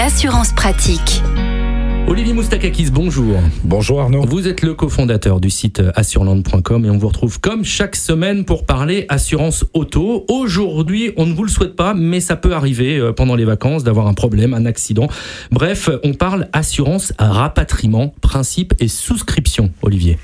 l'assurance pratique. Olivier Moustakakis, bonjour. Bonjour Arnaud. Vous êtes le cofondateur du site assureland.com et on vous retrouve comme chaque semaine pour parler assurance auto. Aujourd'hui, on ne vous le souhaite pas, mais ça peut arriver euh, pendant les vacances d'avoir un problème, un accident. Bref, on parle assurance rapatriement, principe et souscription, Olivier.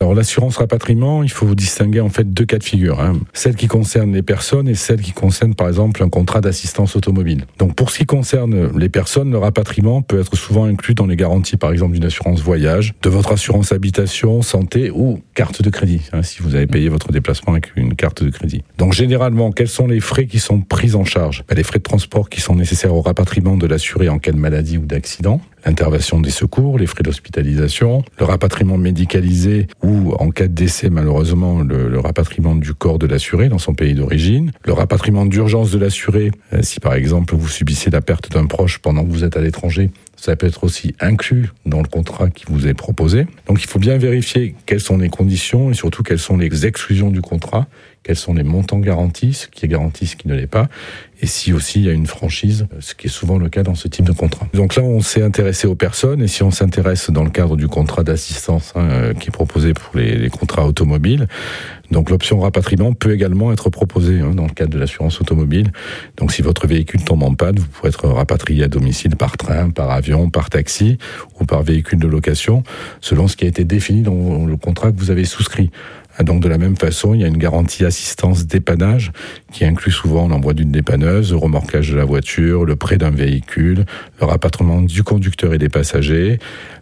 Alors l'assurance rapatriement, il faut distinguer en fait deux cas de figure. Hein. Celle qui concerne les personnes et celle qui concerne par exemple un contrat d'assistance automobile. Donc pour ce qui concerne les personnes, le rapatriement peut être souvent inclus dans les garanties par exemple d'une assurance voyage, de votre assurance habitation, santé ou carte de crédit, hein, si vous avez payé votre déplacement avec une carte de crédit. Donc généralement, quels sont les frais qui sont pris en charge? Ben, Les frais de transport qui sont nécessaires au rapatriement de l'assuré en cas de maladie ou d'accident, l'intervention des secours, les frais d'hospitalisation, le rapatriement médicalisé ou en cas de décès malheureusement le, rapatriement du corps de l'assuré dans son pays d'origine, le rapatriement d'urgence de l'assuré euh, si par exemple vous subissez la perte d'un proche pendant que vous êtes à l'étranger, ça peut être aussi inclus dans le contrat qui vous est proposé. Donc il faut bien vérifier quelles sont les conditions et surtout quelles sont les exclusions du contrat, quels sont les montants garantis, ce qui est garanti, ce qui ne l'est pas, et si aussi il y a une franchise, ce qui est souvent le cas dans ce type de contrat. Donc là, on s'est intéressé aux personnes, et si on s'intéresse dans le cadre du contrat d'assistance hein, euh, qui est proposé pour les, contrats automobiles, donc l'option rapatriement peut également être proposée hein, dans le cadre de l'assurance automobile. Donc si votre véhicule tombe en panne, vous pourrez être rapatrié à domicile par train, par avion, par taxi ou par véhicule de location, selon ce qui a été défini dans le contrat que vous avez souscrit. Donc de la même façon, il y a une garantie assistance dépannage qui inclut souvent l'envoi d'une dépanneuse, le remorquage de la voiture, le prêt d'un véhicule, le rapatriement du conducteur et des passagers,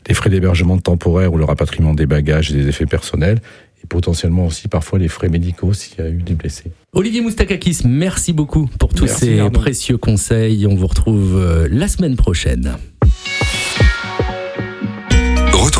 les frais d'hébergement temporaire ou le rapatriement des bagages et des effets personnels et potentiellement aussi parfois les frais médicaux s'il y a eu des blessés. Olivier Moustakakis, merci beaucoup pour tous ces précieux conseils. On vous retrouve euh, la semaine prochaine.